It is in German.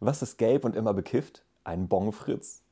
Was ist gelb und immer bekifft? Ein Bonfritz.